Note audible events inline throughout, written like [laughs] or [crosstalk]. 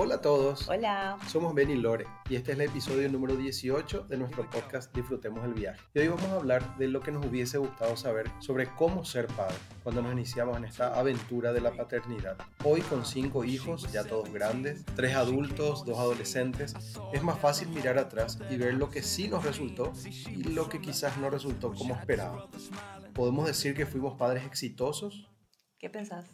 Hola a todos. Hola. Somos Ben y Lore y este es el episodio número 18 de nuestro podcast Disfrutemos el viaje. Y hoy vamos a hablar de lo que nos hubiese gustado saber sobre cómo ser padre cuando nos iniciamos en esta aventura de la paternidad. Hoy con cinco hijos, ya todos grandes, tres adultos, dos adolescentes, es más fácil mirar atrás y ver lo que sí nos resultó y lo que quizás no resultó como esperábamos. ¿Podemos decir que fuimos padres exitosos? ¿Qué pensás?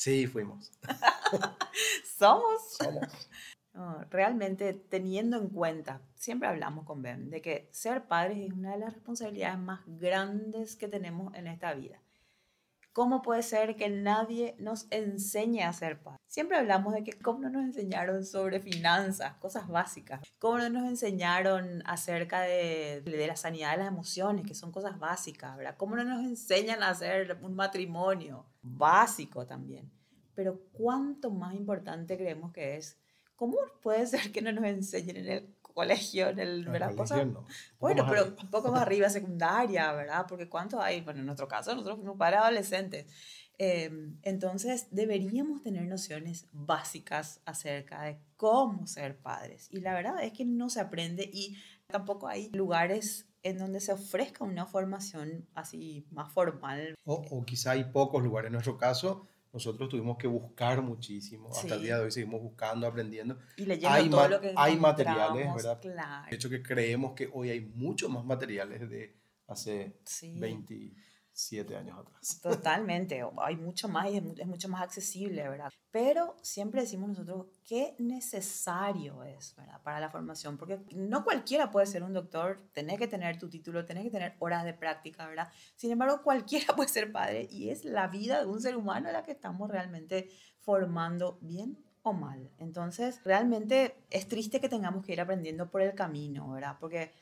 Sí, fuimos. [laughs] ¿Somos? Somos. [laughs] No, realmente teniendo en cuenta, siempre hablamos con Ben, de que ser padres es una de las responsabilidades más grandes que tenemos en esta vida. ¿Cómo puede ser que nadie nos enseñe a ser padres? Siempre hablamos de que cómo no nos enseñaron sobre finanzas, cosas básicas, cómo no nos enseñaron acerca de, de la sanidad de las emociones, que son cosas básicas, ¿verdad? Cómo no nos enseñan a hacer un matrimonio básico también. Pero cuánto más importante creemos que es, ¿cómo puede ser que no nos enseñen en el colegio, en el, No, bueno, pero arriba. un poco más arriba, secundaria, ¿verdad? Porque ¿cuántos hay? Bueno, en nuestro caso, nosotros fuimos padres adolescentes. Eh, entonces, deberíamos tener nociones básicas acerca de cómo ser padres. Y la verdad es que no se aprende y tampoco hay lugares en donde se ofrezca una formación así más formal. O, o quizá hay pocos lugares. En nuestro caso, nosotros tuvimos que buscar muchísimo. Hasta el día de hoy seguimos buscando, aprendiendo. Y leyendo Hay todo ma- lo que hay materiales, ¿verdad? Claro. De hecho, que creemos que hoy hay mucho más materiales de hace Sí. 27 años atrás. Totalmente, hay mucho más y es mucho más accesible, ¿verdad? Pero siempre decimos nosotros qué necesario es, ¿verdad? Para la formación, porque no cualquiera puede ser un doctor, tenés que tener tu título, tenés que tener horas de práctica, ¿verdad? Sin embargo, cualquiera [laughs] puede ser padre y es la vida de un ser humano la que estamos realmente formando bien o mal. Entonces, realmente es triste que tengamos que ir aprendiendo por el camino, ¿verdad? Porque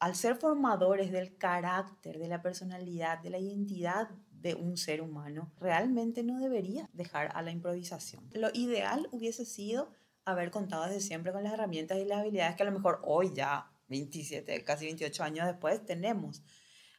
al ser formadores del carácter, de la personalidad, de la identidad de un ser humano, realmente no debería dejar a la improvisación. Lo ideal hubiese sido haber contado desde siempre con las herramientas y las habilidades que a lo mejor hoy ya, 27, casi 28 años después, tenemos.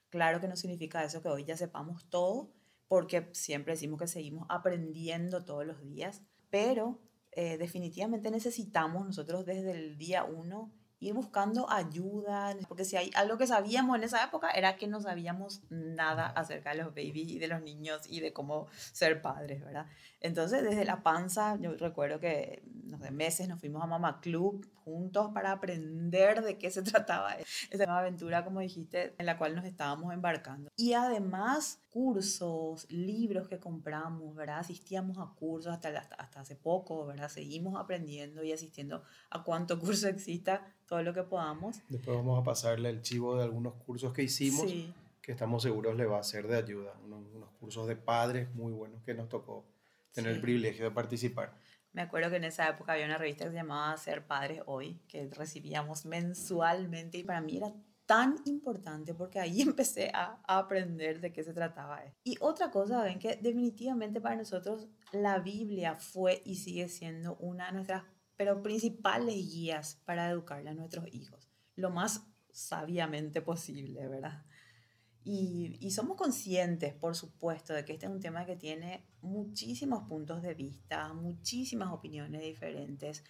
Claro que no significa eso que hoy ya sepamos todo, porque siempre decimos que seguimos aprendiendo todos los días, pero eh, definitivamente necesitamos nosotros desde el día uno ir buscando ayuda, porque si hay algo que sabíamos en esa época era que no sabíamos nada acerca de los babies y de los niños y de cómo ser padres, ¿verdad? Entonces, desde la panza, yo recuerdo que, no sé, meses nos fuimos a Mama Club juntos para aprender de qué se [laughs] trataba esa nueva aventura, como dijiste, en la cual nos estábamos embarcando. Y además, cursos, libros que compramos, ¿verdad? Asistíamos a cursos hasta, hasta, hasta hace poco, ¿verdad? Seguimos aprendiendo y asistiendo a cuánto curso exista, todo lo que podamos. Después vamos a pasarle el chivo de algunos cursos que hicimos Sí, que estamos seguros le va a ser de ayuda. Unos, unos cursos de padres muy buenos que nos tocó tener el Sí. privilegio de participar. Me acuerdo que en esa época había una revista que se llamaba Ser Padres Hoy, que recibíamos mensualmente y para mí era tan importante porque ahí [laughs] empecé a, aprender de qué se trataba. Y otra cosa, ven que definitivamente para nosotros la Biblia fue y sigue siendo una de nuestras pero principales guías para educarle a nuestros hijos, lo más sabiamente posible, ¿verdad? Y, y somos conscientes, por supuesto, de que este es un tema que tiene muchísimos puntos de vista, muchísimas opiniones diferentes.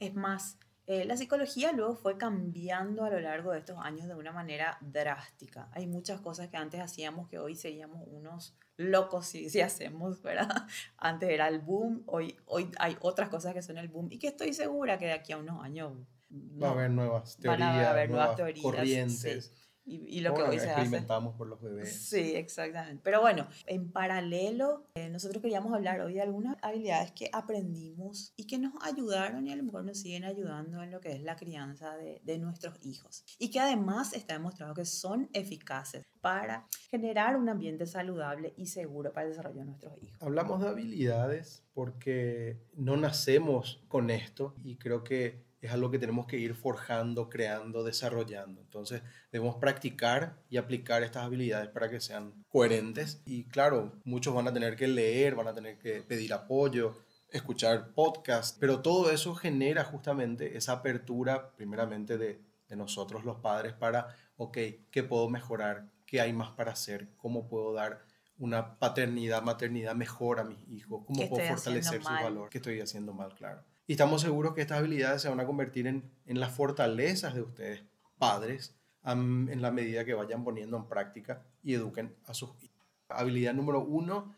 Es más, eh, la psicología luego fue cambiando a lo largo de estos años de una manera drástica. Hay muchas cosas que antes hacíamos que hoy seríamos unos locos si, si hacemos, ¿verdad? [laughs] Antes era el boom, hoy, hoy hay otras cosas que son el boom y que estoy segura que de aquí a unos años Va a no, haber nuevas Van teorías, a haber nuevas nuevas, teorías, corrientes. Y, y lo que Bueno, hoy se hace. experimentamos por los bebés. Sí, exactamente. Pero bueno, en paralelo, eh, nosotros queríamos hablar hoy de algunas habilidades que aprendimos y que nos ayudaron y a lo mejor nos siguen ayudando en lo que es la crianza de, de nuestros hijos. Y que además está demostrado que son eficaces para generar un ambiente saludable y seguro para el desarrollo de nuestros hijos. Hablamos de habilidades porque no nacemos con esto y creo que es algo que tenemos que ir forjando, creando, desarrollando. Entonces debemos practicar y aplicar estas habilidades para que sean coherentes. Y claro, muchos van a tener que leer, van a tener que pedir apoyo, escuchar podcasts, pero todo eso genera justamente esa apertura primeramente de, de nosotros los padres para, ok, ¿qué puedo mejorar? ¿Qué hay más para hacer? ¿Cómo puedo dar una paternidad, maternidad mejor a mis hijos? ¿Cómo ¿Qué puedo fortalecer su valor? ¿Qué estoy haciendo mal? Claro. Y estamos seguros que estas habilidades se van a convertir en, en las fortalezas de ustedes, padres, en la medida que vayan poniendo en práctica y eduquen a sus hijos. Habilidad número uno,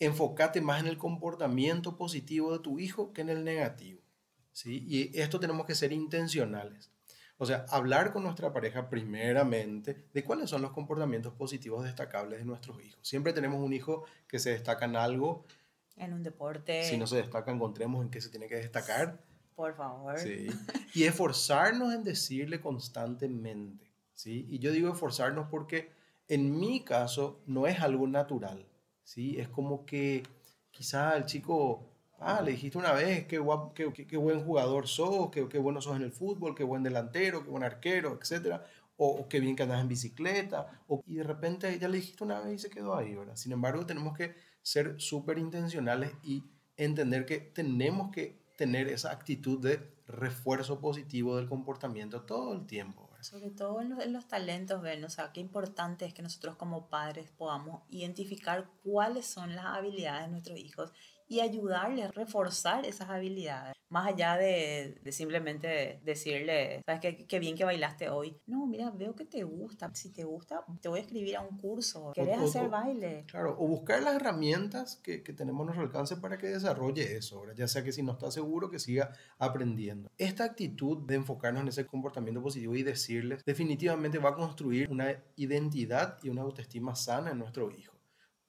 enfócate más en el comportamiento positivo de tu hijo que en el negativo. ¿sí? Y esto tenemos que ser intencionales. O sea, hablar con nuestra pareja primeramente de cuáles son los comportamientos positivos destacables de nuestros hijos. Siempre tenemos un hijo que se destaca en algo. En un deporte. Si no se destaca, encontremos en qué se tiene que destacar. Por favor. Sí. [laughs] Y esforzarnos en decirle constantemente. ¿sí? Y yo digo esforzarnos porque en mi caso no es algo natural, ¿sí? Es como que quizá el chico, ah, le dijiste una vez qué, qué, qué, buen jugador sos, qué, qué, bueno sos en el fútbol, qué buen delantero, qué buen arquero, etc. O, qué bien que andas en bicicleta, o, y de repente ya le dijiste una vez y se quedó ahí, ¿verdad? Sin embargo, tenemos que ser súper intencionales y entender que tenemos que tener esa actitud de refuerzo positivo del comportamiento todo el tiempo. Sobre todo en los, talentos, ven, o sea, qué importante es que nosotros como padres podamos identificar cuáles son las habilidades de nuestros hijos y ayudarles a reforzar esas habilidades. Más allá de, de simplemente decirle, ¿sabes qué, qué, bien que bailaste hoy? No, mira, veo que te gusta. Si te gusta, te voy a escribir a un curso. ¿Querés hacer baile? Claro, o buscar las herramientas que, que tenemos a nuestro alcance para que desarrolle eso, ya sea que si no está seguro, que siga aprendiendo. Esta actitud de enfocarnos en ese comportamiento positivo y decirles, definitivamente va a construir una identidad y una autoestima sana en nuestro hijo,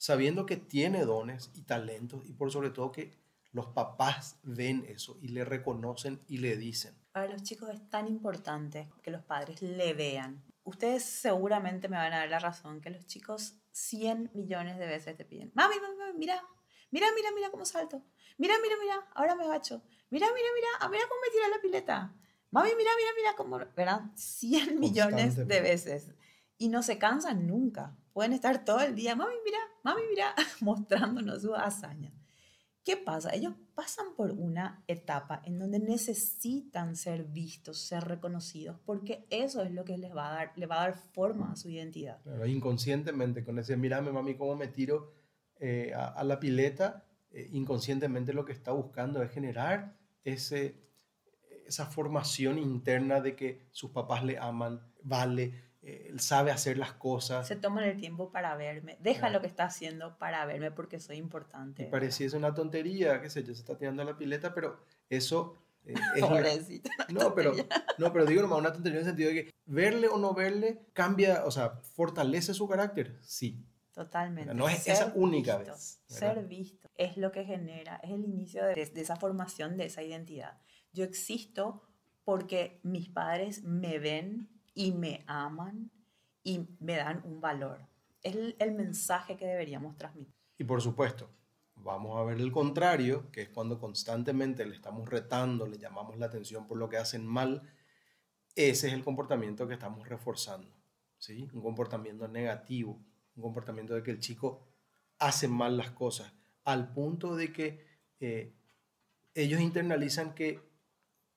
sabiendo que tiene dones y talentos y por sobre todo que los papás ven eso y le reconocen y le dicen. Para los chicos es tan importante que los padres le vean. Ustedes seguramente me van a dar la razón que los chicos 100 millones de veces te piden, mami, mami, mira, mira, mira, mira cómo salto. Mira, mira, mira, ahora me agacho. Mira, mira, mira, ah, mira cómo me tira la pileta. Mami, mira, mira, mira cómo, ¿verdad? 100 millones de veces. Y no se cansan nunca. Pueden estar todo el día, mami, mira, mami, mira, [laughs] mostrándonos su hazaña. ¿Qué pasa? Ellos pasan por una etapa en donde necesitan ser vistos, ser reconocidos, porque eso es lo que les va a dar, le va a dar forma a su identidad. Claro, inconscientemente, con ese, mírame mami, cómo me tiro eh, a, la pileta, eh, inconscientemente lo que está buscando es generar ese, esa formación interna de que sus papás le aman, vale, él sabe hacer las cosas. Se toman el tiempo para verme, deja lo que está haciendo para verme porque soy importante. Y pareciese una tontería, qué sé yo, se está tirando la pileta, pero eso... Eh, [laughs] es no, pero, no, pero digo nomás una tontería en el sentido de que verle o no verle cambia, o sea, fortalece su carácter, sí. Totalmente. No es esa única vez. Ser visto es lo que genera, es el inicio de, de esa formación de esa identidad. Yo existo porque mis padres me ven y me aman y me dan un valor. Es el, mensaje que deberíamos transmitir. Y por supuesto, vamos a ver el contrario, que es cuando constantemente le estamos retando, le llamamos la atención por lo que hacen mal. Ese es el comportamiento que estamos reforzando. ¿sí? Un comportamiento negativo, un comportamiento de que el chico hace mal las cosas, al punto de que eh, ellos internalizan que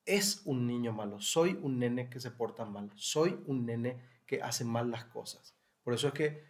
es un niño malo, soy un nene que se porta mal, soy un nene que hace mal las cosas. Por eso es que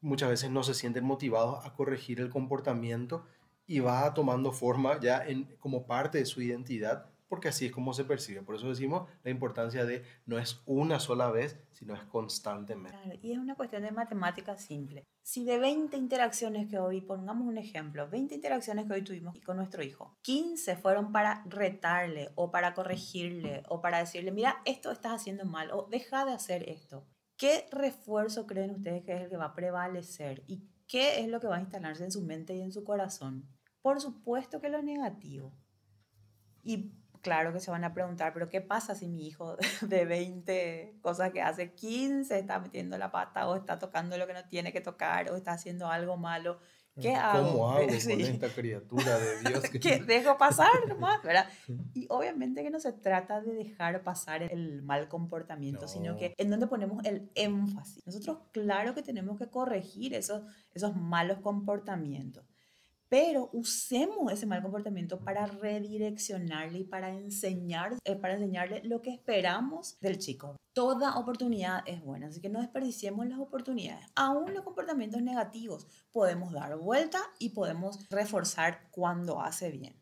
muchas veces no se sienten motivados a corregir el comportamiento y va tomando forma ya en, como parte de su identidad porque así es como se percibe. Por eso decimos la importancia de no es una sola vez, sino es constantemente. Claro, y es una cuestión de matemática simple. Si de 20 interacciones que hoy, pongamos un ejemplo, 20 interacciones que hoy tuvimos con nuestro hijo, 15 fueron para retarle o para corregirle o para decirle, mira, esto estás haciendo mal o deja de hacer esto. ¿Qué refuerzo creen ustedes que es el que va a prevalecer y qué es lo que va a instalarse en su mente y en su corazón? Por supuesto que lo negativo. Y claro que se van a preguntar, pero ¿qué pasa si mi hijo [laughs] de 20 cosas que hace 15 está metiendo la pata o está tocando lo que no tiene que tocar o está haciendo algo malo? ¿Qué hago? ¿Cómo [laughs] hago con esta criatura de Dios? [laughs] Que... dejo pasar nomás, ¿verdad? Y obviamente que no se trata de dejar pasar el mal comportamiento, sino que en donde ponemos el énfasis. Nosotros claro que tenemos que corregir esos, esos malos comportamientos pero usemos ese mal comportamiento para redireccionarle y para, enseñar, eh, para enseñarle lo que esperamos del chico. Toda oportunidad es buena, así que no desperdiciemos las oportunidades. Aún los comportamientos negativos podemos dar vuelta y podemos reforzar cuando hace bien.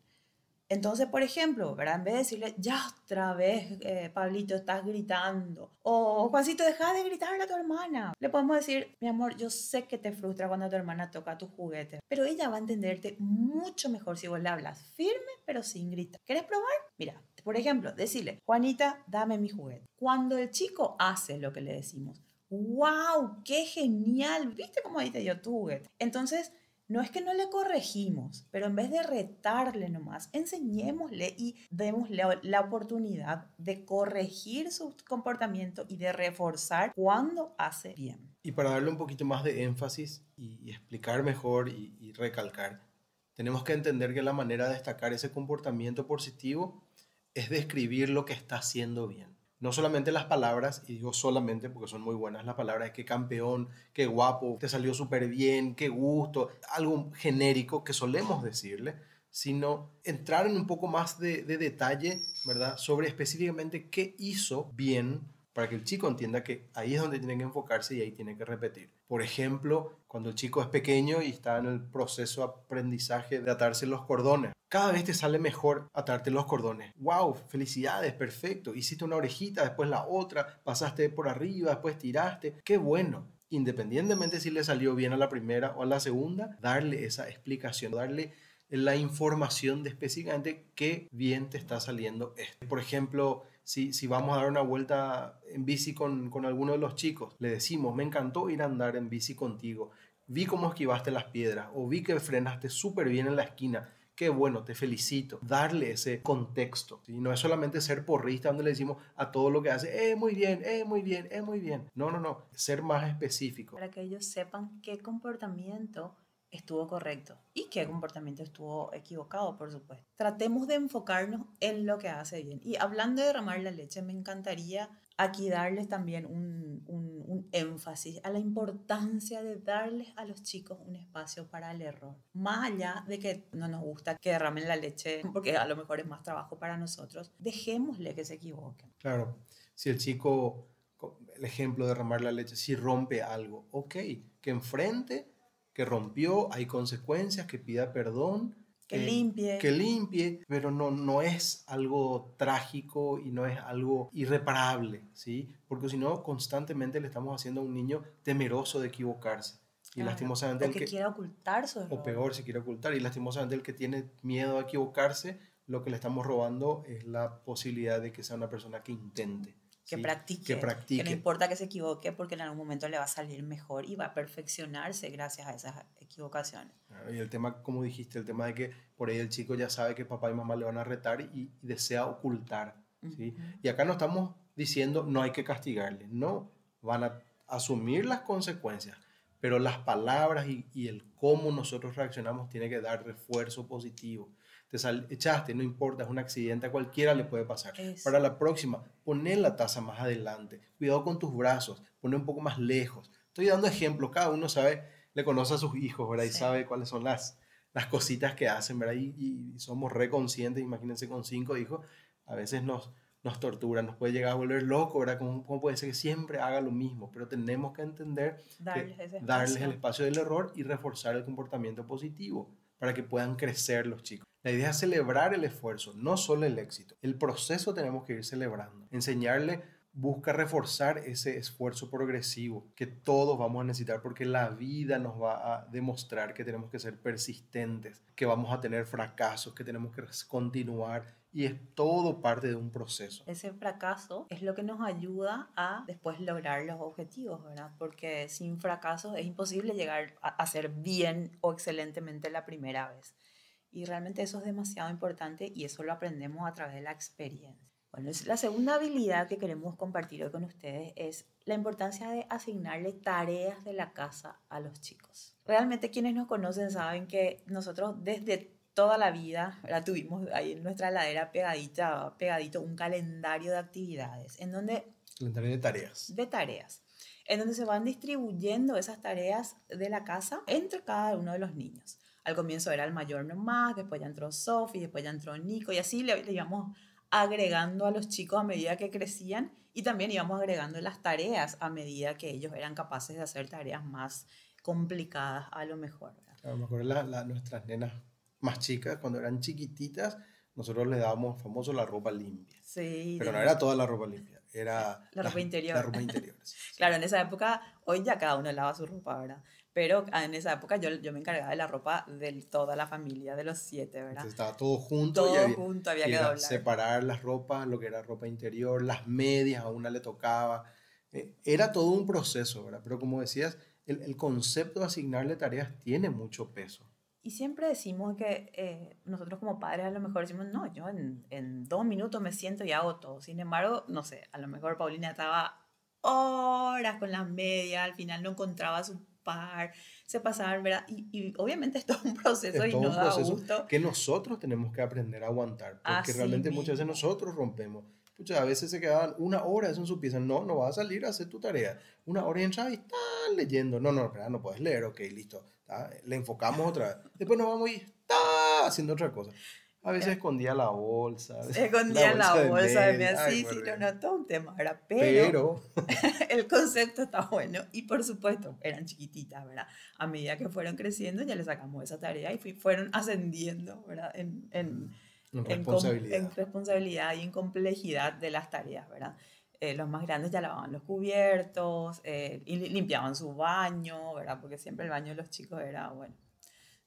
Entonces, por ejemplo, ¿verdad? en vez de decirle, ya otra vez, eh, Pablito, estás gritando, o Juancito, deja de gritarle a tu hermana, le podemos decir, mi amor, yo sé que te frustra cuando tu hermana toca tu juguete, pero ella va a entenderte mucho mejor si vos le hablas firme, pero sin gritar. ¿Quieres probar? Mira, por ejemplo, decirle, Juanita, dame mi juguete. Cuando el chico hace lo que le decimos, ¡Wow! ¡Qué genial! ¿Viste cómo ahí te dio tu juguete? Entonces, no es que no le corregimos, pero en vez de retarle nomás, enseñémosle y démosle la oportunidad de corregir su comportamiento y de reforzar cuando hace bien. Y para darle un poquito más de énfasis y, explicar mejor y, y recalcar, tenemos que entender que la manera de destacar ese comportamiento positivo es describir lo que está haciendo bien no solamente las palabras, y digo solamente porque son muy buenas las palabras, qué campeón, qué guapo, te salió súper bien, qué gusto, algo genérico que solemos decirle, sino entrar en un poco más de, de detalle, ¿verdad? Sobre específicamente qué hizo bien para que el chico entienda que ahí es donde tiene que enfocarse y ahí tiene que repetir. Por ejemplo, cuando el chico es pequeño y está en el proceso de aprendizaje de atarse los cordones. Cada vez te sale mejor atarte los cordones. ¡Wow! Felicidades, perfecto. Hiciste una orejita, después la otra, pasaste por arriba, después tiraste. ¡Qué bueno! Independientemente si le salió bien a la primera o a la segunda, darle esa explicación, darle la información de específicamente qué bien te está saliendo esto. Por ejemplo, si, si vamos a dar una vuelta en bici con, con alguno de los chicos, le decimos, me encantó ir a andar en bici contigo, vi cómo esquivaste las piedras o vi que frenaste súper bien en la esquina. Qué bueno, te felicito. Darle ese contexto. y No es solamente ser porrista donde le decimos a todo lo que hace, eh, muy bien, eh, muy bien, eh, muy bien. No, no, no. Ser más específico. Para que ellos sepan qué comportamiento estuvo correcto y qué comportamiento estuvo equivocado, por supuesto. Tratemos de enfocarnos en lo que hace bien. Y hablando de derramar la leche, me encantaría aquí darles también un, un, un, énfasis a la importancia de darles a los chicos un espacio para el error. Más allá de que no nos gusta que derramen la leche, porque a lo mejor es más trabajo para nosotros, dejémosle que se equivoquen. Claro, si el chico, el ejemplo de derramar la leche, si rompe algo, ok, que enfrente que rompió, hay consecuencias, que pida perdón. Que, limpie. Que limpie, pero no, no es algo trágico y no es algo irreparable, ¿sí? Porque si no, constantemente le estamos haciendo a un niño temeroso de equivocarse. Y lastimosamente o que, quiere ocultar su O peor, si quiere ocultar. Y lastimosamente el que tiene miedo a equivocarse, lo que le estamos robando es la posibilidad de que sea una persona que intente que, practique, que no importa que se equivoque porque en algún momento le va a salir mejor y va a perfeccionarse gracias a esas equivocaciones. y el tema, como dijiste, el tema de que por ahí el chico ya sabe que papá y mamá le van a retar y, desea ocultar. ¿sí? Y acá no estamos diciendo no hay que castigarle, no, van a asumir las consecuencias, pero las palabras y, y el cómo nosotros reaccionamos tiene que dar refuerzo positivo te echaste, no importa, es un accidente, a cualquiera le puede pasar. Para la próxima, poner la taza más adelante, cuidado con tus brazos, poner un poco más lejos. Estoy dando ejemplos, cada uno sabe, le conoce a sus hijos, ¿verdad? Y sabe cuáles son las, las cositas que hacen, ¿verdad? Y, somos reconscientes, imagínense con cinco hijos, a veces nos, nos tortura, nos puede llegar a volver loco, ¿verdad? ¿Cómo, ¿Cómo, puede ser que siempre haga lo mismo? Pero tenemos que entender, darles, darles el espacio del error y reforzar el comportamiento positivo para que puedan crecer los chicos. La idea es celebrar el esfuerzo, no solo el éxito. El proceso tenemos que ir celebrando. Enseñarle busca reforzar ese esfuerzo progresivo que todos vamos a necesitar porque la vida nos va a demostrar que tenemos que ser persistentes, que vamos a tener fracasos, que tenemos que continuar y es todo parte de un proceso. Ese fracaso es lo que nos ayuda a después lograr los objetivos, ¿verdad? Porque sin fracasos es imposible llegar a hacer bien o excelentemente la primera vez. Y realmente eso es demasiado importante y eso lo aprendemos a través de la experiencia. Bueno, la segunda habilidad que queremos compartir hoy con ustedes es la importancia de asignarle tareas de la casa a los chicos. Realmente quienes nos conocen saben que nosotros desde toda la vida la tuvimos ahí en nuestra ladera pegadita, pegadito un calendario de actividades en donde... Calendario de tareas. De tareas. En donde se van distribuyendo esas tareas de la casa entre cada uno de los niños. Al comienzo era el mayor nomás, después ya entró Sophie, después ya entró Nico y así le, le íbamos agregando a los chicos a medida que crecían y también íbamos agregando las tareas a medida que ellos eran capaces de hacer tareas más complicadas a lo mejor. A lo mejor la, nuestras nenas más chicas, cuando eran chiquititas, nosotros le dábamos famoso la ropa limpia. Sí. Pero no era toda la ropa limpia, era la ropa interior. La ropa interior. [laughs] claro, en esa época, hoy ya cada uno lava su ropa, ¿verdad? Pero en esa época yo, yo me encargaba de la ropa de toda la familia, de los siete, ¿verdad? Entonces estaba todo junto. Todo había, junto, había que doblar. Separar las ropas, lo que era ropa interior, las medias, a una le tocaba. Eh, era todo un proceso, ¿verdad? Pero como decías, el, el concepto de asignarle tareas tiene mucho peso. Y siempre decimos que eh, nosotros como padres a lo mejor decimos, no, yo en, en, dos minutos me siento y hago todo. Sin embargo, no sé, a lo mejor Paulina estaba horas con las medias, al final no encontraba su par, se pasaban, ¿verdad? Y, obviamente esto es un proceso y no da gusto. Que nosotros tenemos que aprender a aguantar, porque realmente muchas veces nosotros rompemos. Muchas veces se quedaban una hora en su pieza, no, no vas a salir a hacer tu tarea. Una hora y entras y están leyendo. No, no, no puedes leer, ok, listo. Le enfocamos otra vez. Después nos vamos y está haciendo otra cosa. A veces escondía la bolsa. Escondía la bolsa, de mí así, sí, no, no, todo un tema, ¿verdad? Pero, Pero... [laughs] el concepto está bueno. Y por supuesto, eran chiquititas, ¿verdad? A medida que fueron creciendo, ya le sacamos esa tarea y fueron ascendiendo, ¿verdad? En, en, en responsabilidad. En, responsabilidad y en complejidad de las tareas, ¿verdad? Eh, los más grandes ya lavaban los cubiertos, eh, y limpiaban su baño, ¿verdad? Porque siempre el baño de los chicos era, bueno,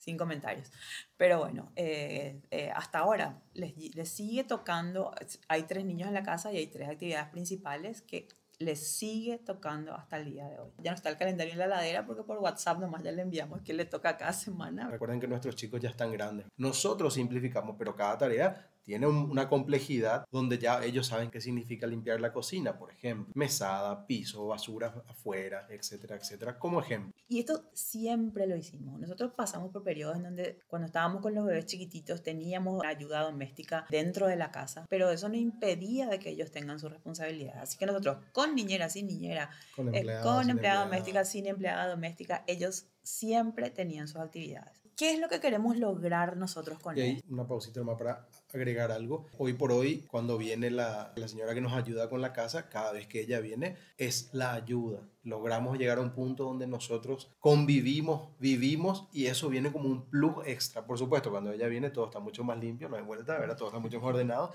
sin comentarios. Pero bueno, eh, hasta ahora les, les, sigue tocando, hay tres niños en la casa y hay tres actividades principales que le sigue tocando hasta el día de hoy. Ya no está el calendario en la ladera porque por WhatsApp nomás ya le enviamos que le toca cada semana. Recuerden que nuestros chicos ya están grandes. Nosotros simplificamos, pero cada tarea tiene una complejidad donde ya ellos saben qué significa limpiar la cocina, por ejemplo, mesada, piso, basura afuera, etcétera, etcétera, como ejemplo. Y esto siempre lo hicimos. Nosotros pasamos por periodos en donde cuando estábamos con los bebés chiquititos teníamos ayuda doméstica dentro de la casa, pero eso no impedía de que ellos tengan su responsabilidad. Así que nosotros con niñera, sin niñera, con, eh, con empleada doméstica, sin empleada doméstica, ellos siempre tenían sus actividades. ¿Qué es lo que queremos lograr nosotros con y ahí, Una pausita más para agregar algo. Hoy por hoy, cuando viene la, la, señora que nos ayuda con la casa, cada vez que ella viene, es la ayuda. Logramos llegar a un punto donde nosotros convivimos, vivimos y eso viene como un plus extra. Por supuesto, cuando ella viene todo está mucho más limpio, no hay vuelta, ¿verdad? todo está mucho más ordenado.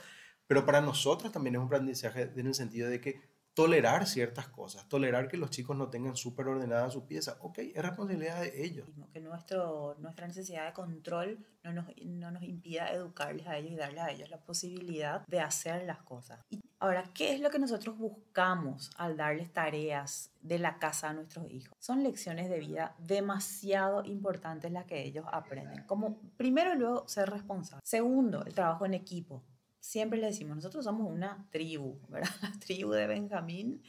Pero para nosotros también es un aprendizaje en el sentido de que tolerar ciertas cosas, tolerar que los chicos no tengan súper ordenada su pieza. Ok, es responsabilidad de ellos. Que nuestra necesidad de control no nos, no nos impida educarles a ellos y darles a ellos la posibilidad de hacer las cosas. Y ahora, ¿qué es lo que nosotros buscamos al darles tareas de la casa a nuestros hijos? Son lecciones de vida demasiado importantes las que ellos aprenden. Como primero y luego ser responsable. Segundo, el trabajo en equipo siempre le decimos, nosotros somos una tribu, ¿verdad? [laughs] La tribu de Benjamín,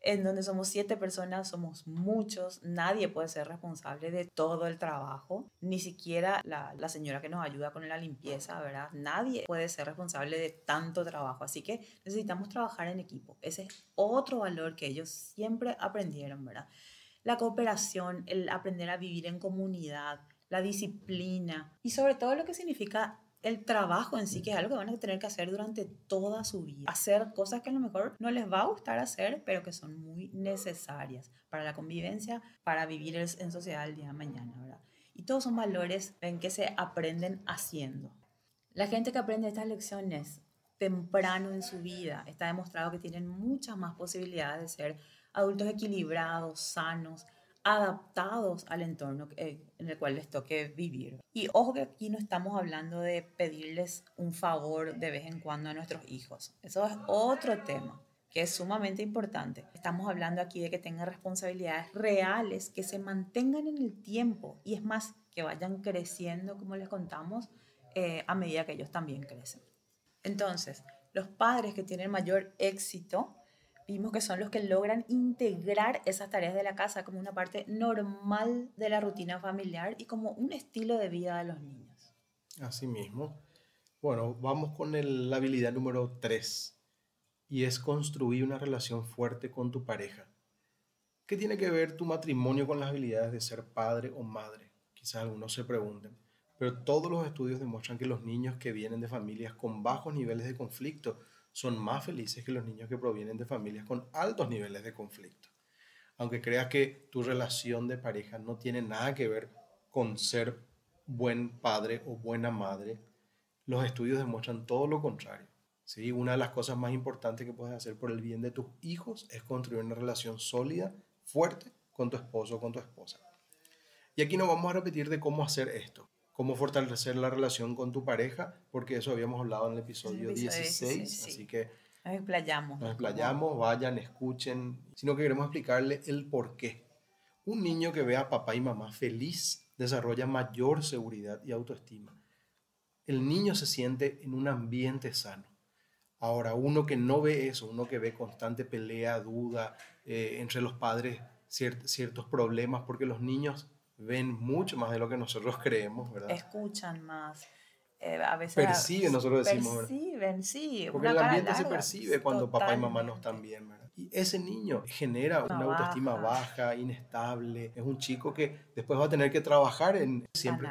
en donde somos siete personas, somos muchos, nadie puede ser responsable de todo el trabajo, ni siquiera la, la, señora que nos ayuda con la limpieza, ¿verdad? Nadie puede ser responsable de tanto trabajo, así que necesitamos trabajar en equipo. Ese es otro valor que ellos siempre aprendieron, ¿verdad? La cooperación, el aprender a vivir en comunidad, la disciplina y sobre todo lo que significa el trabajo en sí, que es algo que van a tener que hacer durante toda su vida. Hacer cosas que a lo mejor no les va a gustar hacer, pero que son muy necesarias para la convivencia, para vivir en sociedad el día de mañana, ¿verdad? Y todos son valores en que se aprenden haciendo. La gente que aprende estas lecciones temprano en su vida está demostrado que tienen muchas más posibilidades de ser adultos equilibrados, sanos, adaptados al entorno en el cual les toque vivir. Y ojo que aquí no estamos hablando de pedirles un favor de vez en cuando a nuestros hijos. Eso es otro tema que es sumamente importante. Estamos hablando aquí de que tengan responsabilidades reales, que se mantengan en el tiempo y es más, que vayan creciendo, como les contamos, eh, a medida que ellos también crecen. Entonces, los padres que tienen mayor éxito vimos que son los que logran integrar esas tareas de la casa como una parte normal de la rutina familiar y como un estilo de vida de los niños. Así mismo. Bueno, vamos con la habilidad número 3 y es construir una relación fuerte con tu pareja. ¿Qué tiene que ver tu matrimonio con las habilidades de ser padre o madre? Quizás algunos se pregunten, pero todos los estudios demuestran que los niños que vienen de familias con bajos niveles de conflicto son más felices que los niños que provienen de familias con altos niveles de conflicto. Aunque creas que tu relación de pareja no tiene nada que ver con ser buen padre o buena madre, Los estudios demuestran todo lo contrario. ¿sí? Una de las cosas más importantes que puedes hacer por el bien de tus hijos es construir una relación sólida, fuerte con tu esposo o con tu esposa. Y aquí nos vamos a repetir de cómo hacer esto, cómo fortalecer la relación con tu pareja, porque eso habíamos hablado en el episodio, 16, así que nos explayamos. Nos explayamos, vayan, escuchen, sino que queremos explicarle el por qué. Un niño que ve a papá y mamá feliz desarrolla mayor seguridad y autoestima. El niño se siente en un ambiente sano. Ahora, uno que no ve eso, uno que ve constante pelea, duda eh, entre los padres, ciertos problemas, porque los niños ven mucho más de lo que nosotros [laughs] creemos, ¿verdad? Escuchan más. Eh, a veces perciben, nosotros decimos. Perciben, sí. Porque el ambiente se percibe cuando papá y mamá no están bien, ¿verdad? Y ese niño genera una, autoestima baja. inestable. Es un chico que después va a tener que trabajar en siempre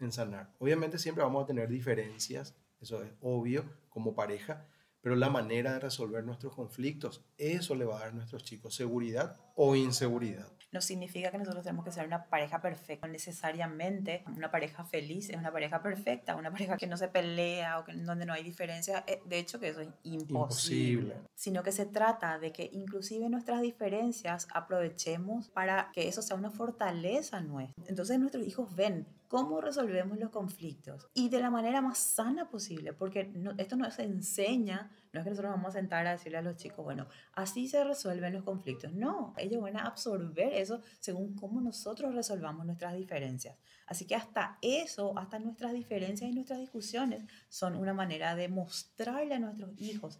en sanar. Obviamente siempre vamos a tener diferencias, eso es obvio, como pareja, pero la manera de resolver nuestros conflictos, eso le va a dar a nuestros chicos seguridad o inseguridad. No significa que nosotros tenemos que ser una pareja perfecta, necesariamente una pareja feliz es una pareja perfecta, una [laughs] pareja que no se pelea o que, donde no hay diferencias, eh, de hecho que eso es imposible. imposible. Sino que se trata de que inclusive nuestras diferencias aprovechemos para que eso sea una fortaleza nuestra. Entonces nuestros hijos ven cómo resolvemos los conflictos y de la manera más sana posible, porque esto no se enseña, no es que nosotros vamos a sentar a decirle a los chicos, bueno, así se resuelven los conflictos. No, ellos van a absorber eso según cómo nosotros resolvamos nuestras diferencias. Así que hasta eso, hasta nuestras diferencias y nuestras discusiones son una manera de mostrarle a nuestros hijos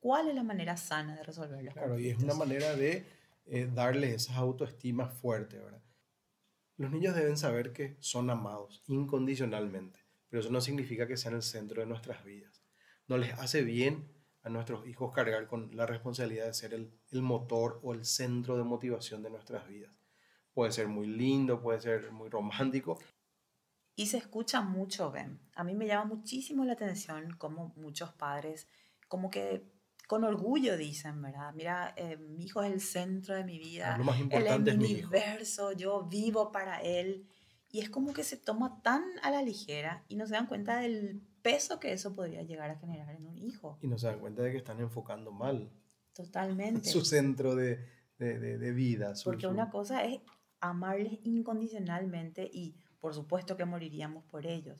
cuál es la manera sana de resolver los claro, conflictos. y es una manera de eh, darles esas autoestimas fuertes, ¿verdad? Los niños deben saber que son amados incondicionalmente, pero eso no significa que sean el centro de nuestras vidas. No les hace bien a nuestros hijos cargar con la responsabilidad de ser el, motor o el centro de motivación de nuestras vidas. Puede ser muy lindo, puede ser muy romántico. Y se escucha mucho, Ben. A mí me llama muchísimo la atención cómo muchos padres como que con orgullo dicen, ¿verdad? Mira, eh, mi hijo es el centro de mi vida, lo más importante él es mi universo, yo vivo para él. Y es como que se toma tan a la ligera y no se dan cuenta del peso que eso podría llegar a generar en un hijo. Y no se dan cuenta de que están enfocando mal. [laughs] Totalmente. Su centro de, de, de, vida. Porque una cosa es amarles incondicionalmente y por supuesto que moriríamos por ellos,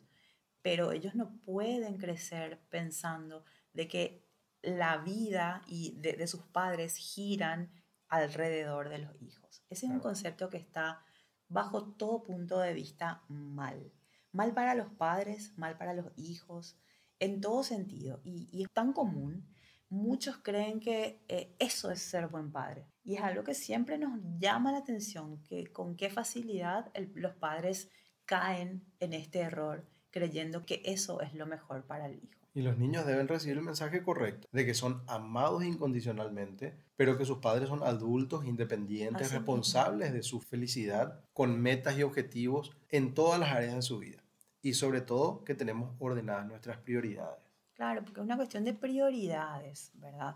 pero ellos no pueden crecer pensando de que la vida y de, sus padres giran alrededor de los hijos. Ese es un concepto que está bajo todo punto de vista mal. Mal para los padres, mal para los hijos, en todo sentido. Y, es tan común. Muchos creen que eh, eso es ser buen padre. Y es algo que siempre nos llama la atención, que con qué facilidad los padres caen en este error creyendo que eso es lo mejor para el hijo. Y los niños deben recibir el mensaje correcto de que son amados incondicionalmente, pero que sus padres son adultos, independientes, responsables de su felicidad, con metas y objetivos en todas las áreas de su vida. Y sobre todo que tenemos ordenadas nuestras prioridades. Claro, porque es una cuestión de prioridades, ¿verdad?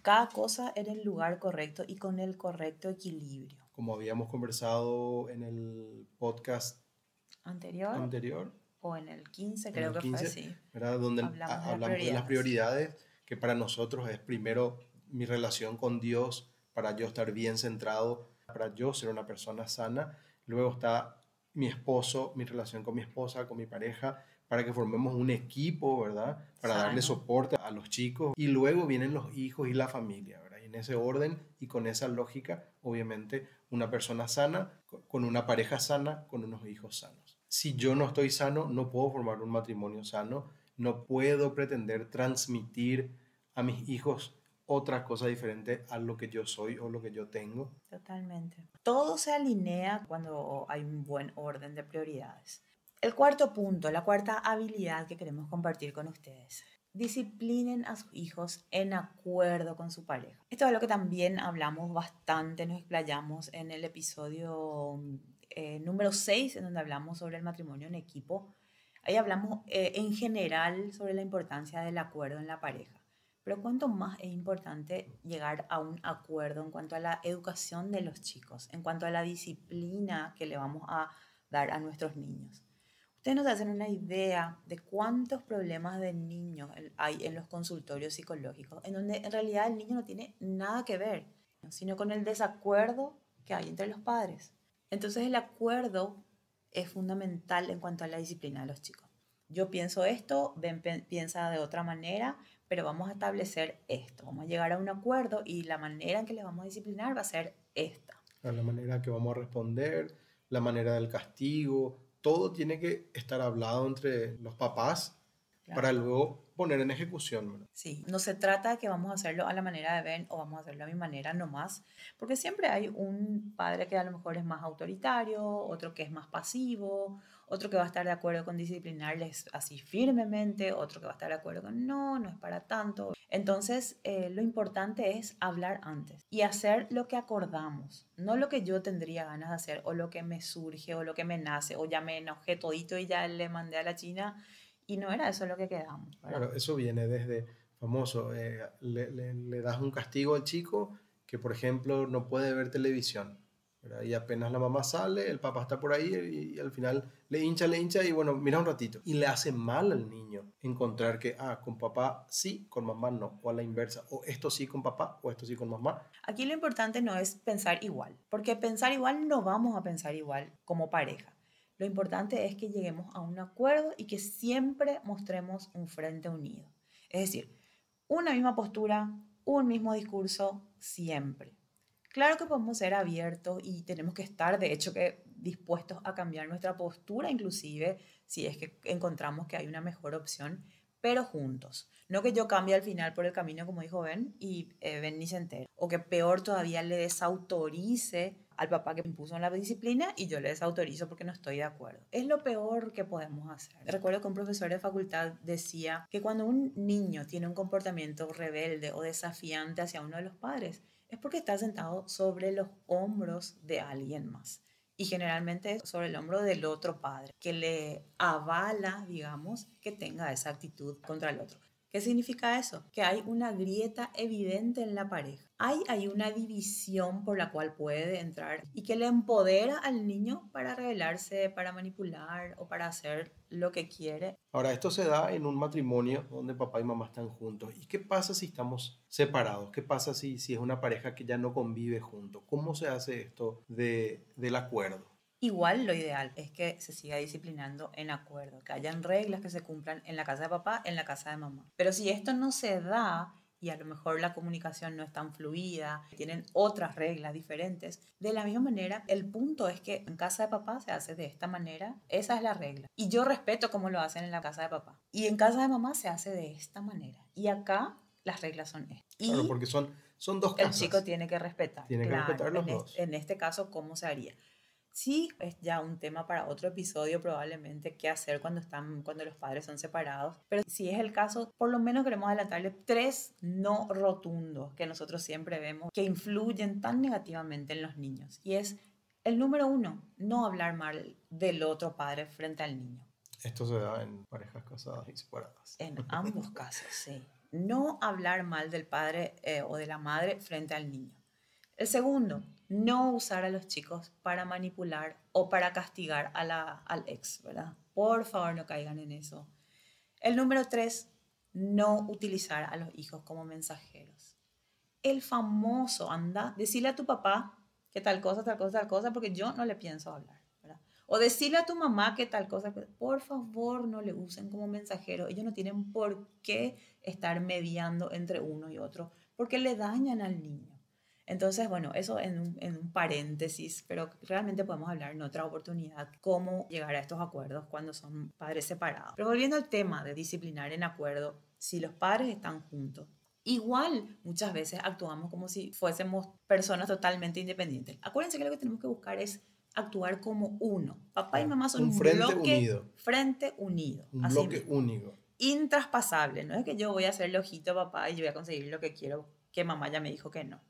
Cada cosa en el lugar correcto y con el correcto equilibrio. Como habíamos conversado en el podcast anterior. anterior o en el 15, creo que fue así. Donde hablamos, de, las prioridades, que para nosotros es primero mi relación con Dios, para yo estar bien centrado, para yo ser una persona sana. Luego está mi esposo, mi relación con mi esposa, con mi pareja, para que formemos un equipo, ¿verdad? Para darle soporte a los chicos. Y luego vienen los hijos y la familia, ¿verdad? Y en ese orden y con esa lógica, obviamente, una persona sana, con una pareja sana, con unos hijos sanos si yo no estoy sano, no puedo formar un matrimonio sano, no puedo pretender transmitir a mis hijos otra cosa diferente a lo que yo soy o lo que yo tengo. Totalmente. Todo se alinea cuando hay un buen orden de prioridades. El cuarto punto, la cuarta habilidad que queremos compartir con ustedes. Disciplinen a sus hijos en acuerdo con su pareja. Esto es lo que también hablamos bastante, nos explayamos en el episodio eh, número 6, en donde hablamos sobre el matrimonio en equipo. Ahí hablamos eh, en general sobre la importancia del acuerdo en la pareja. Pero cuánto más es importante llegar a un acuerdo en cuanto a la educación de los chicos, en cuanto a la disciplina que le vamos a dar a nuestros niños. Ustedes no se hacen una idea de cuántos problemas de niños hay en los consultorios psicológicos, en donde en realidad el niño no tiene nada que ver, sino con el desacuerdo que hay entre los padres. Entonces el acuerdo es fundamental en cuanto a la disciplina de los chicos. Yo pienso esto, Ben piensa de otra manera, pero vamos a establecer esto, vamos a llegar a un acuerdo y la manera en que le vamos a disciplinar va a ser esta. La manera que vamos a responder, la manera del castigo, todo tiene que estar hablado entre los papás para luego poner en ejecución. Sí, no se trata de que vamos a hacerlo a la manera de Ben o vamos a hacerlo a mi manera nomás, porque siempre hay un padre que a lo mejor es más autoritario, otro que es más pasivo, otro que va a estar de acuerdo con disciplinarles así firmemente, otro que va a estar de acuerdo con no, no es para tanto. Entonces, eh, lo importante es hablar antes y hacer lo que acordamos, no lo que yo tendría ganas de hacer o lo que me surge o lo que me nace o ya me enojé todito y ya le mandé a la China y no era eso lo que quedamos. Claro, eso viene desde famoso, eh, le, le das un castigo al chico que, por ejemplo, no puede ver televisión y apenas la mamá sale, el papá está por ahí y, al final le hincha, le hincha y bueno, mira un ratito. Y le hace mal al niño encontrar que, ah, con papá sí, con mamá no, o a la inversa, o esto sí con papá, o esto sí con mamá. Aquí lo importante no es pensar igual, porque pensar igual no vamos a pensar igual como pareja. Lo importante es que lleguemos a un acuerdo y que siempre mostremos un frente unido. Es decir, una misma postura, un mismo discurso, siempre. Claro que podemos ser abiertos y tenemos que estar, de hecho, que dispuestos a cambiar nuestra postura, inclusive si es que encontramos que hay una mejor opción, pero juntos. No que yo cambie al final por el camino, como dijo Ben, y eh, Ben ni se entere. O que peor todavía le desautorice al papá que impuso la disciplina y yo le desautorizo porque no estoy de acuerdo. Es lo peor que podemos hacer. Recuerdo que un profesor de facultad decía que cuando un niño tiene un comportamiento rebelde o desafiante hacia uno de los padres, es porque está sentado sobre los hombros de alguien más. Y generalmente es sobre el hombro del otro padre, que le avala, digamos, que tenga esa actitud contra el otro. ¿Qué significa eso? Que hay una grieta evidente en la pareja. Hay, hay una división por la cual puede entrar y que le empodera al niño para rebelarse, para manipular o para hacer lo que quiere. Ahora, esto se da en un matrimonio donde papá y mamá están juntos. ¿Y qué pasa si estamos separados? ¿Qué pasa si, si es una pareja que ya no convive juntos? ¿Cómo se hace esto de, del acuerdo? Igual lo ideal es que se siga disciplinando en acuerdo, que hayan reglas que se cumplan en la casa de papá, en la casa de mamá. Pero si esto no se da y a lo mejor la comunicación no es tan fluida, tienen otras reglas diferentes, de la misma manera, el punto es que en casa de papá se hace de esta manera, esa es la regla. Y yo respeto cómo lo hacen en la casa de papá. Y en casa de mamá se hace de esta manera. Y acá las reglas son estas. Claro, porque son, son dos casas. El chico tiene que respetar. Tiene que respetar los dos. en este caso, ¿cómo se haría? Sí, es ya un tema para otro episodio probablemente qué hacer cuando están cuando los padres son separados, pero si es el caso, por lo menos queremos adelantarle tres no rotundos que nosotros siempre vemos que influyen tan negativamente en los niños y es el número uno, no hablar mal del otro padre frente al niño. Esto se da en parejas casadas y separadas. En ambos [laughs] casos, sí. No hablar mal del padre eh, o de la madre frente al niño. El segundo, no usar a los chicos para manipular o para castigar a la, al ex, ¿verdad? Por favor, no caigan en eso. El número tres, no utilizar a los hijos como mensajeros. El famoso, anda, decirle a tu papá que tal cosa, tal cosa, tal cosa, porque yo no le pienso hablar. ¿verdad? O decirle a tu mamá que tal cosa, por favor no le usen como mensajero. Ellos no tienen por qué estar mediando entre uno y otro, porque le dañan al niño. Entonces, bueno, eso en un, paréntesis, pero realmente podemos hablar en otra oportunidad cómo llegar a estos acuerdos cuando son padres separados. Pero volviendo al tema de disciplinar en acuerdo, si los padres están juntos, igual muchas veces actuamos como si fuésemos personas totalmente independientes. Acuérdense que lo que tenemos que buscar es actuar como uno. Papá y mamá son un, frente bloque, unido. Frente unido. Un bloque único. Intraspasable. No es que yo voy a hacer el ojito papá y yo voy a conseguir lo que quiero, que mamá ya me dijo que no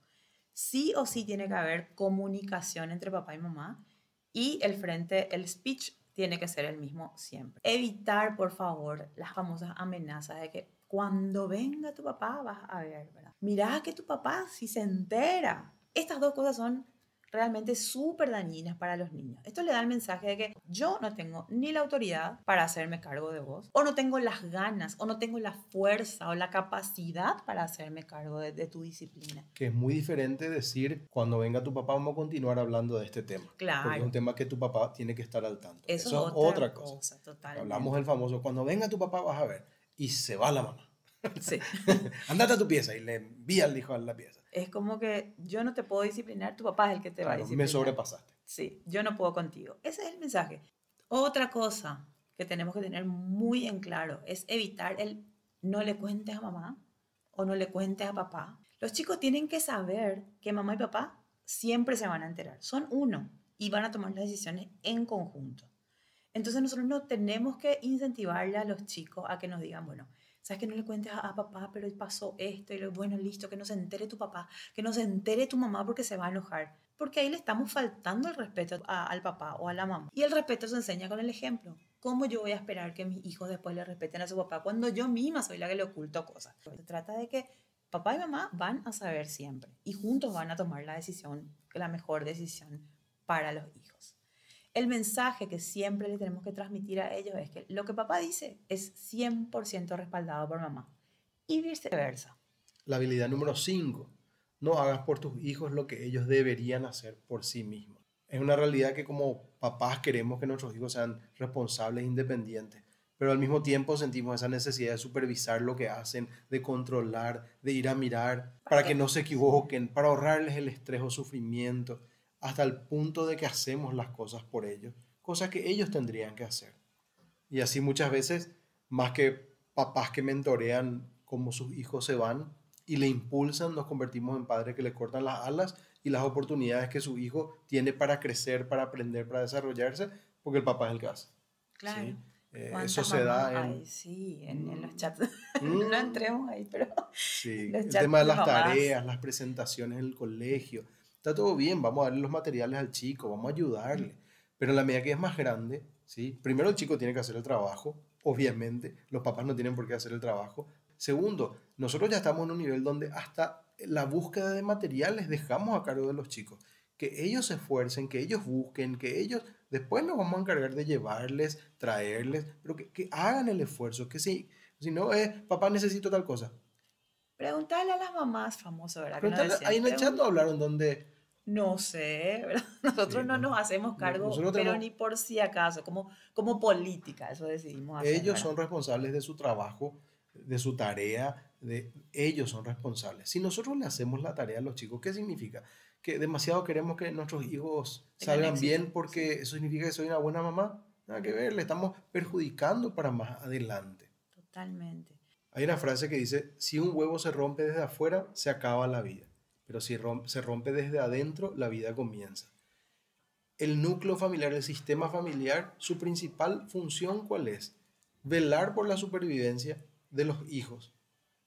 sí o sí tiene que haber comunicación entre papá y mamá y el frente, el speech tiene que ser el mismo siempre. Evitar, por favor, las famosas amenazas de que cuando venga tu papá vas a ver, ¿verdad? Mirá que tu papá si se entera. Estas dos cosas son realmente súper dañinas para los niños. Esto le da el mensaje de que yo no tengo ni la autoridad para hacerme cargo de vos, o no tengo las ganas, o no tengo la fuerza o la capacidad para hacerme cargo de, tu disciplina. Que es muy diferente decir, cuando venga tu papá vamos a continuar hablando de este tema. Claro. Porque es un tema que tu papá tiene que estar al tanto. Eso, es otra, cosa. Hablamos del famoso, cuando venga tu papá vas a ver, y se va la mamá. Sí. [laughs] Andate a tu pieza y le envía al hijo a la pieza. Es como que yo no te puedo disciplinar, tu papá es el que te va a disciplinar. Me sobrepasaste. Sí, yo no puedo contigo. Ese es el mensaje. Otra cosa que tenemos que tener muy en claro es evitar el no le cuentes a mamá o no le cuentes a papá. Los chicos tienen que saber que mamá y papá siempre se van a enterar. Son uno y van a tomar las decisiones en conjunto. Entonces nosotros no tenemos que incentivarle a los chicos a que nos digan, bueno, sabes que no le cuentes a, papá, pero pasó esto y lo, bueno, listo, que no se entere tu papá, que no se entere tu mamá porque se va a enojar. Porque ahí le estamos faltando el respeto al papá o a la mamá. Y el respeto se enseña con el ejemplo. ¿Cómo yo voy a esperar que mis hijos después le respeten a su papá cuando yo misma soy la que le oculto cosas? Se trata de que papá y mamá van a saber siempre y juntos van a tomar la decisión, la mejor decisión para los hijos el mensaje que siempre le tenemos que transmitir a ellos es que lo que papá dice es 100% respaldado por mamá y viceversa. La habilidad número 5, no hagas por tus hijos lo que ellos deberían hacer por sí mismos. Es una realidad que como papás queremos que nuestros hijos sean responsables e independientes, pero al mismo tiempo sentimos esa necesidad de supervisar lo que hacen, de controlar, de ir a mirar, para que no se equivoquen, para ahorrarles el estrés o sufrimiento hasta el punto de que hacemos las cosas por ellos, cosas que ellos tendrían que hacer. Y así muchas veces, más que papás que mentorean cómo sus hijos se van y le impulsan, nos convertimos en padres que le cortan las alas y las oportunidades que su hijo tiene para crecer, para aprender, para desarrollarse, porque el papá es el que hace. Claro. Eh, eso se da en... sí, en, los chats. [laughs] no mm. entremos ahí, pero... Sí, el tema de las tareas, las presentaciones en el colegio está todo bien, vamos a darle los materiales al chico, vamos a ayudarle. Pero en la medida que es más grande, ¿sí? primero el chico tiene que hacer el trabajo, obviamente, los papás no tienen por qué hacer el trabajo. Segundo, nosotros ya estamos en un nivel donde hasta la búsqueda de materiales dejamos a cargo de los chicos. Que ellos se esfuercen, que ellos busquen, que ellos después nos vamos a encargar de llevarles, traerles, pero que, que hagan el esfuerzo, que si, si no es, papá necesito tal cosa. Preguntarle a las mamás famosas, ¿verdad? ahí en el chat no hablaron donde no sé, ¿verdad? [laughs] Nosotros no, nos hacemos cargo, pero ni por si acaso, como, como política, eso decidimos hacer. Ellos son responsables de su trabajo, de su tarea, de, ellos son responsables. Si nosotros le hacemos la tarea a los chicos, ¿qué significa? Que demasiado queremos que nuestros hijos salgan bien porque eso significa que soy una buena mamá. Nada que ver, le estamos perjudicando para más adelante. Totalmente. Hay una frase que dice, si un huevo se rompe desde afuera, se acaba la vida pero si se rompe desde adentro, la vida comienza. El núcleo familiar, el sistema familiar, su principal función, ¿cuál es? Velar por la supervivencia de los hijos,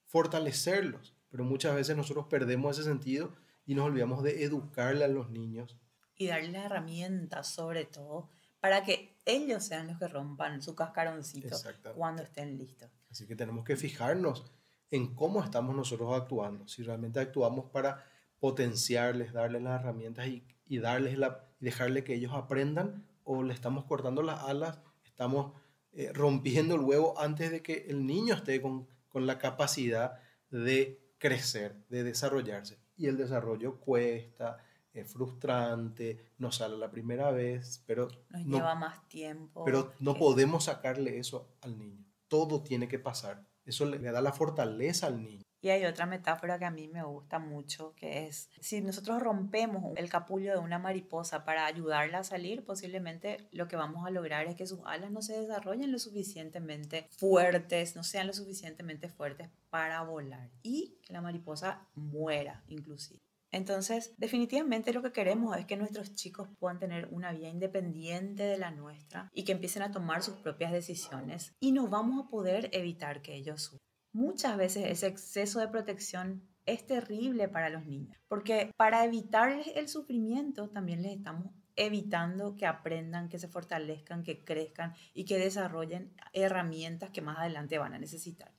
fortalecerlos, pero muchas veces nosotros perdemos ese sentido y nos olvidamos de educarle a los niños. Y darle herramientas, sobre todo, para que ellos sean los que rompan su cascaroncito cuando estén listos. Así que tenemos que fijarnos en cómo estamos nosotros actuando, si realmente actuamos para potenciarles, darles las herramientas y, y darles la, dejarle que ellos aprendan o le estamos cortando las alas, estamos eh, rompiendo el huevo antes de que el niño esté con, con la capacidad de crecer, de desarrollarse. Y el desarrollo cuesta, es frustrante, no sale la primera vez, pero... Nos lleva más tiempo. Pero no podemos sacarle eso al niño. Todo tiene que pasar. Eso le da la fortaleza al niño. Y hay otra metáfora que a mí me gusta mucho, que es, si nosotros rompemos el capullo de una mariposa para ayudarla a salir, posiblemente lo que vamos a lograr es que sus alas no se desarrollen lo suficientemente fuertes, no sean lo suficientemente fuertes para volar y que la mariposa muera inclusive. Entonces, definitivamente lo que queremos es que nuestros chicos puedan tener una vida independiente de la nuestra y que empiecen a tomar sus propias decisiones y no vamos a poder evitar que ellos sufran. Muchas veces ese exceso de protección es terrible para los niños, porque para evitarles el sufrimiento también les estamos evitando que aprendan, que se fortalezcan, que crezcan y que desarrollen herramientas que más adelante van a necesitar.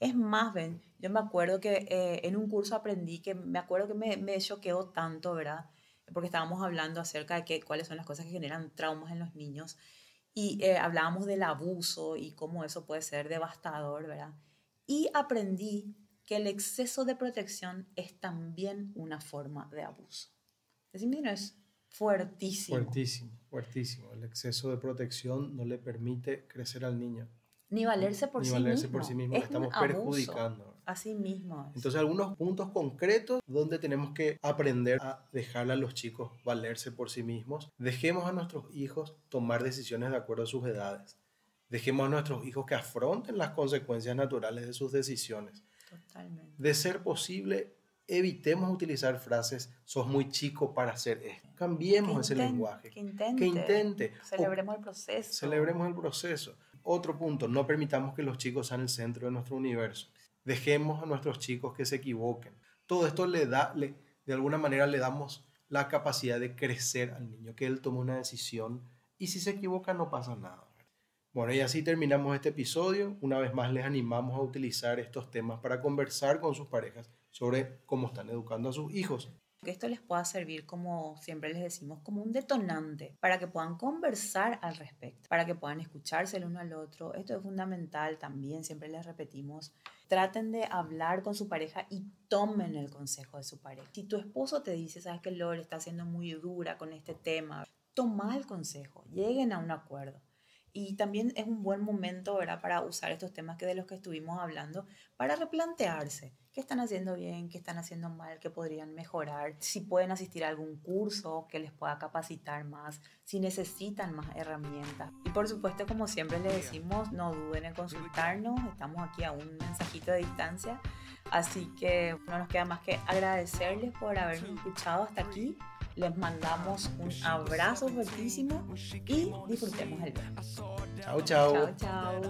Es más, ven, yo me acuerdo que eh, en un curso aprendí que me acuerdo que me, me choqueó tanto, ¿verdad? porque estábamos hablando acerca de que, cuáles son las cosas que generan traumas en los niños y eh, hablábamos del abuso y cómo eso puede ser devastador, ¿verdad? Y aprendí que el exceso de protección es también una forma de abuso. No es fuertísimo. Fuertísimo, fuertísimo. El exceso de protección no le permite crecer al niño. Ni valerse por, Ni sí, valerse mismo. por sí mismo. Es estamos un abuso. perjudicando. Así mismo. es. Entonces, algunos puntos concretos donde tenemos que aprender a dejar a los chicos valerse por sí mismos. Dejemos a nuestros hijos tomar decisiones de acuerdo a sus edades. Dejemos a nuestros hijos que afronten las consecuencias naturales de sus decisiones. Totalmente. De ser posible, evitemos utilizar frases, sos muy chico para hacer esto. Cambiemos Que ese lenguaje. Que intente. Que intente. O Celebremos el proceso. Celebremos el proceso. Otro punto, no permitamos que los chicos sean el centro de nuestro universo. Dejemos a nuestros chicos que se equivoquen. Todo esto le da, le, de alguna manera le damos la capacidad de crecer al niño, que él tome una decisión y si se equivoca no pasa nada. Bueno, y así terminamos este episodio. Una vez más les animamos a utilizar estos temas para conversar con sus parejas sobre cómo están educando a sus hijos. Que esto les pueda servir, como siempre les decimos, como un detonante para que puedan conversar al respecto, para que puedan escucharse el uno al otro. Esto es fundamental también, siempre les repetimos. Traten de hablar con su pareja y tomen el consejo de su pareja. Si tu esposo te dice, sabes que Lore está siendo muy dura con este tema, toma el consejo, lleguen a un acuerdo. Y también es un buen momento, ¿verdad?, para usar estos temas que de los que estuvimos hablando, para replantearse qué están haciendo bien, qué están haciendo mal, qué podrían mejorar, si pueden asistir a algún curso que les pueda capacitar más, si necesitan más herramientas. Y por supuesto, como siempre les decimos, no duden en consultarnos, estamos aquí a un mensajito de distancia, así que no nos queda más que agradecerles por habernos escuchado hasta aquí. Les mandamos un abrazo fuertísimo y disfrutemos el viaje. Chao, chao. Chao, chao.